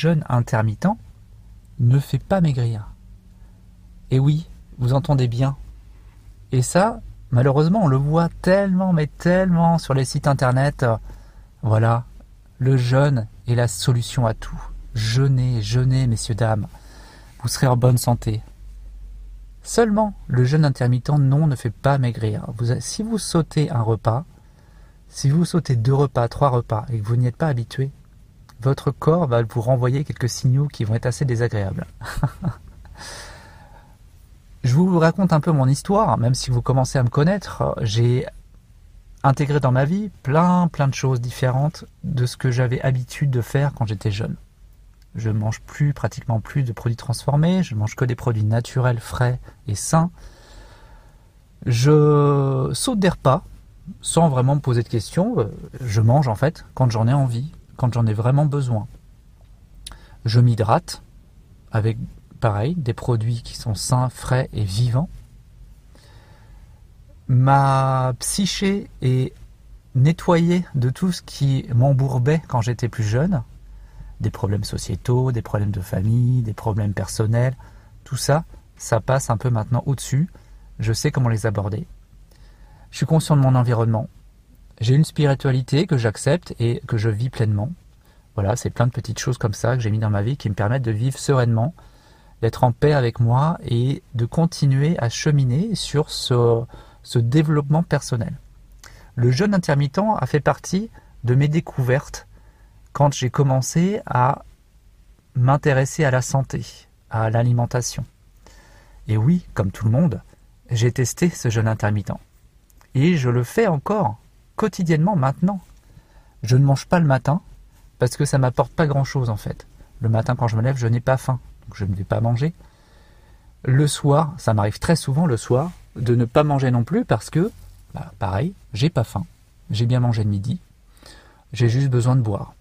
jeûne intermittent ne fait pas maigrir. Et oui, vous entendez bien. Et ça, malheureusement, on le voit tellement, mais tellement sur les sites internet. Voilà, le jeûne est la solution à tout. Jeûnez, jeûnez, messieurs, dames. Vous serez en bonne santé. Seulement, le jeûne intermittent, non, ne fait pas maigrir. si vous sautez un repas, si vous sautez deux repas, trois repas, et que vous n'y êtes pas habitué, votre corps va vous renvoyer quelques signaux qui vont être assez désagréables. Je vous raconte un peu mon histoire, même si vous commencez à me connaître. J'ai intégré dans ma vie plein plein de choses différentes de ce que j'avais habitude de faire quand j'étais jeune. Je ne mange plus, pratiquement plus de produits transformés, je mange que des produits naturels, frais et sains. Je saute des repas sans vraiment me poser de questions. Je mange en fait quand j'en ai envie, quand j'en ai vraiment besoin. Je m'hydrate avec, pareil, des produits qui sont sains, frais et vivants. Ma psyché est nettoyée de tout ce qui m'embourbait quand j'étais plus jeune. Des problèmes sociétaux, des problèmes de famille, des problèmes personnels. Tout ça, ça passe un peu maintenant au-dessus. Je sais comment les aborder. Je suis conscient de mon environnement. J'ai une spiritualité que j'accepte et que je vis pleinement. Voilà, c'est plein de petites choses comme ça que j'ai mis dans ma vie qui me permettent de vivre sereinement, d'être en paix avec moi et de continuer à cheminer sur ce, ce développement personnel. Le jeûne intermittent a fait partie de mes découvertes quand j'ai commencé à m'intéresser à la santé, à l'alimentation. Et oui, comme tout le monde, j'ai testé ce jeûne intermittent. Et je le fais encore quotidiennement maintenant. Je ne mange pas le matin parce que ça m'apporte pas grand-chose en fait. Le matin quand je me lève, je n'ai pas faim, donc je ne vais pas manger. Le soir, ça m'arrive très souvent le soir de ne pas manger non plus parce que, bah, pareil, j'ai pas faim. J'ai bien mangé le midi, j'ai juste besoin de boire.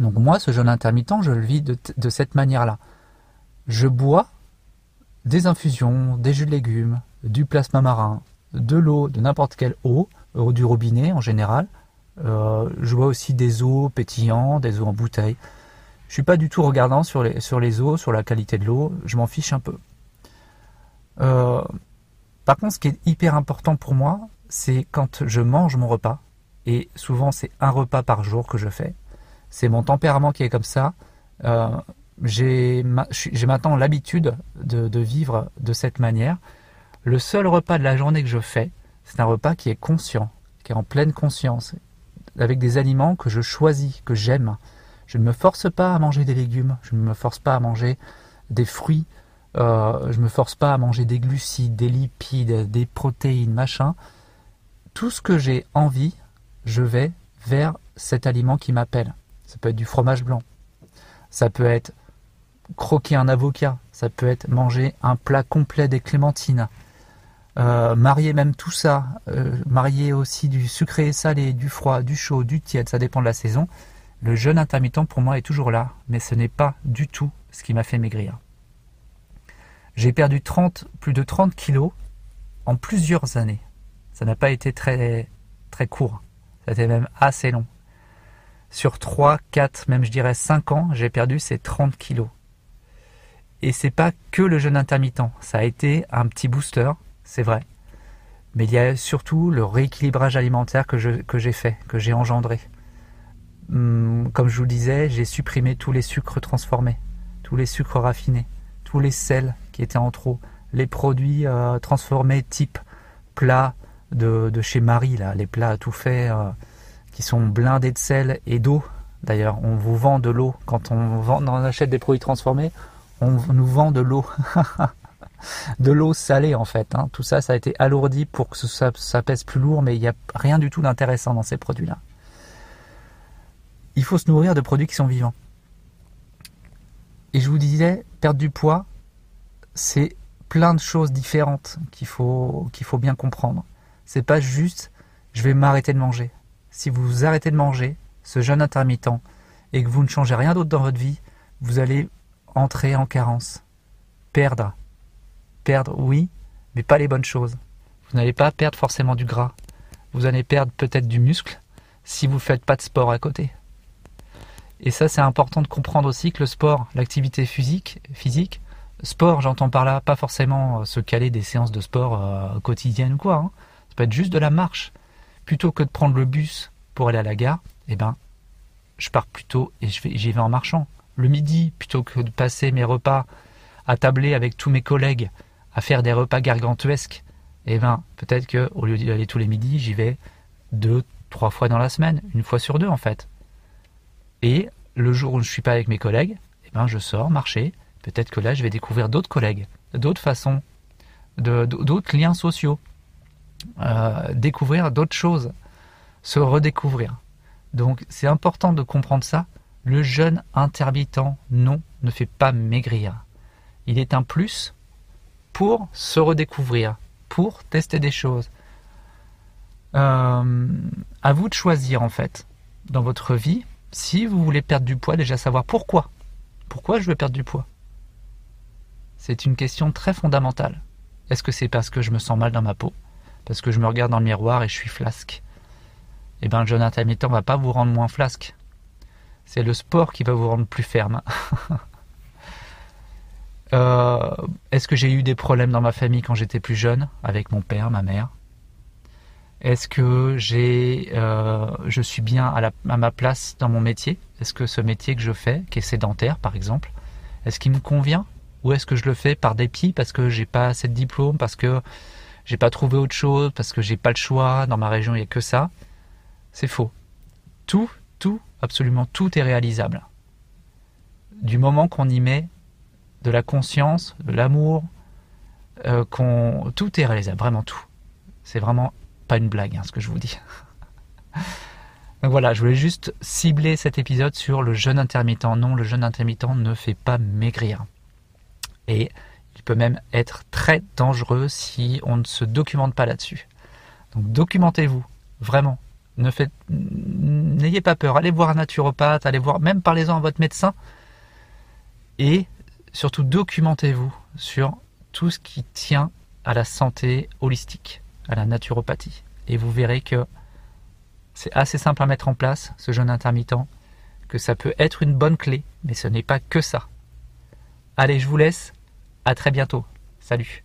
Donc moi, ce jeûne intermittent, je le vis de, de cette manière-là. Je bois des infusions, des jus de légumes, du plasma marin, de l'eau, de n'importe quelle eau, du robinet en général. Euh, je vois aussi des eaux pétillantes, des eaux en bouteille. Je suis pas du tout regardant sur les, sur les eaux, sur la qualité de l'eau, je m'en fiche un peu. Euh, par contre, ce qui est hyper important pour moi, c'est quand je mange mon repas, et souvent c'est un repas par jour que je fais. C'est mon tempérament qui est comme ça. Euh, j'ai maintenant l'habitude de, de, vivre de cette manière. Le seul repas de la journée que je fais, c'est un repas qui est conscient, qui est en pleine conscience, avec des aliments que je choisis, que j'aime. Je ne me force pas à manger des légumes, je ne me force pas à manger des fruits, euh, je ne me force pas à manger des glucides, des lipides, des protéines, machin. Tout ce que j'ai envie, je vais vers cet aliment qui m'appelle. Ça peut être du fromage blanc, ça peut être croquer un avocat, ça peut être manger un plat complet des clémentines, euh, marier même tout ça, euh, marier aussi du sucré et salé, du froid, du chaud, du tiède, ça dépend de la saison. Le jeûne intermittent pour moi est toujours là, mais ce n'est pas du tout ce qui m'a fait maigrir. J'ai perdu 30, plus de 30 kilos en plusieurs années. Ça n'a pas été très, très court. Ça a été même assez long. Sur 3, 4, même je dirais 5 ans, j'ai perdu ces 30 kilos. Et c'est pas que le jeûne intermittent. Ça a été un petit booster c'est vrai. Mais il y a surtout le rééquilibrage alimentaire que, j'ai fait, que j'ai engendré. Hum, comme je vous disais, j'ai supprimé tous les sucres transformés, tous les sucres raffinés, tous les sels qui étaient en trop, les produits euh, transformés type plat de, chez Marie, là, les plats tout faits euh, qui sont blindés de sel et d'eau. D'ailleurs, on vous vend de l'eau. Quand on achète des produits transformés, on nous vend de l'eau. de l'eau salée en fait. Hein. Tout ça, ça a été alourdi pour que ça, pèse plus lourd, mais il n'y a rien du tout d'intéressant dans ces produits-là. Il faut se nourrir de produits qui sont vivants. Et je vous disais, perdre du poids, c'est plein de choses différentes qu'il faut, qu'il faut bien comprendre. C'est pas juste je vais m'arrêter de manger. Si vous arrêtez de manger, ce jeûne intermittent, et que vous ne changez rien d'autre dans votre vie, vous allez entrer en carence, perdre perdre, oui, mais pas les bonnes choses. Vous n'allez pas perdre forcément du gras. Vous allez perdre peut-être du muscle si vous ne faites pas de sport à côté. Et ça, c'est important de comprendre aussi que le sport, l'activité physique, physique, sport, j'entends par là, pas forcément euh, se caler des séances de sport euh, quotidiennes ou quoi. Hein. Ça peut être juste de la marche. Plutôt que de prendre le bus pour aller à la gare, eh ben, je pars plutôt et j'y vais en marchant. Le midi, plutôt que de passer mes repas à tabler avec tous mes collègues, à faire des repas gargantuesques, eh ben, peut-être que au lieu d'y aller tous les midis, j'y vais deux, trois fois dans la semaine, une fois sur deux en fait. Et le jour où je ne suis pas avec mes collègues, eh ben, je sors marcher. Peut-être que là, je vais découvrir d'autres collègues, d'autres façons, d'autres liens sociaux, euh, découvrir d'autres choses, se redécouvrir. Donc, c'est important de comprendre ça. Le jeûne intermittent, non, ne fait pas maigrir. Il est un plus pour se redécouvrir, pour tester des choses. Euh, à vous de choisir en fait dans votre vie si vous voulez perdre du poids, déjà savoir pourquoi. Pourquoi je veux perdre du poids? C'est une question très fondamentale. Est-ce que c'est parce que je me sens mal dans ma peau? Parce que je me regarde dans le miroir et je suis flasque? Eh bien, le jeûne intermittent ne va pas vous rendre moins flasque. C'est le sport qui va vous rendre plus ferme. Euh, est-ce que j'ai eu des problèmes dans ma famille quand j'étais plus jeune, avec mon père, ma mère? Est-ce que j'ai, euh, je suis bien à, ma place dans mon métier? Est-ce que ce métier que je fais, qui est sédentaire par exemple, est-ce qu'il me convient? Ou est-ce que je le fais par dépit parce que j'ai pas assez de diplôme, parce que j'ai pas trouvé autre chose, parce que j'ai pas le choix, dans ma région il n'y a que ça? C'est faux. Tout, tout, absolument tout est réalisable. Du moment qu'on y met de la conscience, de l'amour, euh, qu'on tout est réalisable, vraiment tout. C'est vraiment pas une blague hein, ce que je vous dis. Donc voilà, je voulais juste cibler cet épisode sur le jeûne intermittent. Non, le jeûne intermittent ne fait pas maigrir. Et il peut même être très dangereux si on ne se documente pas là-dessus. Donc documentez-vous, vraiment. N'ayez pas peur. Allez voir un naturopathe, allez voir, même parlez-en à votre médecin. Et surtout documentez-vous sur tout ce qui tient à la santé holistique, à la naturopathie. Et vous verrez que c'est assez simple à mettre en place, ce jeûne intermittent, que ça peut être une bonne clé, mais ce n'est pas que ça. Allez, je vous laisse. À très bientôt. Salut.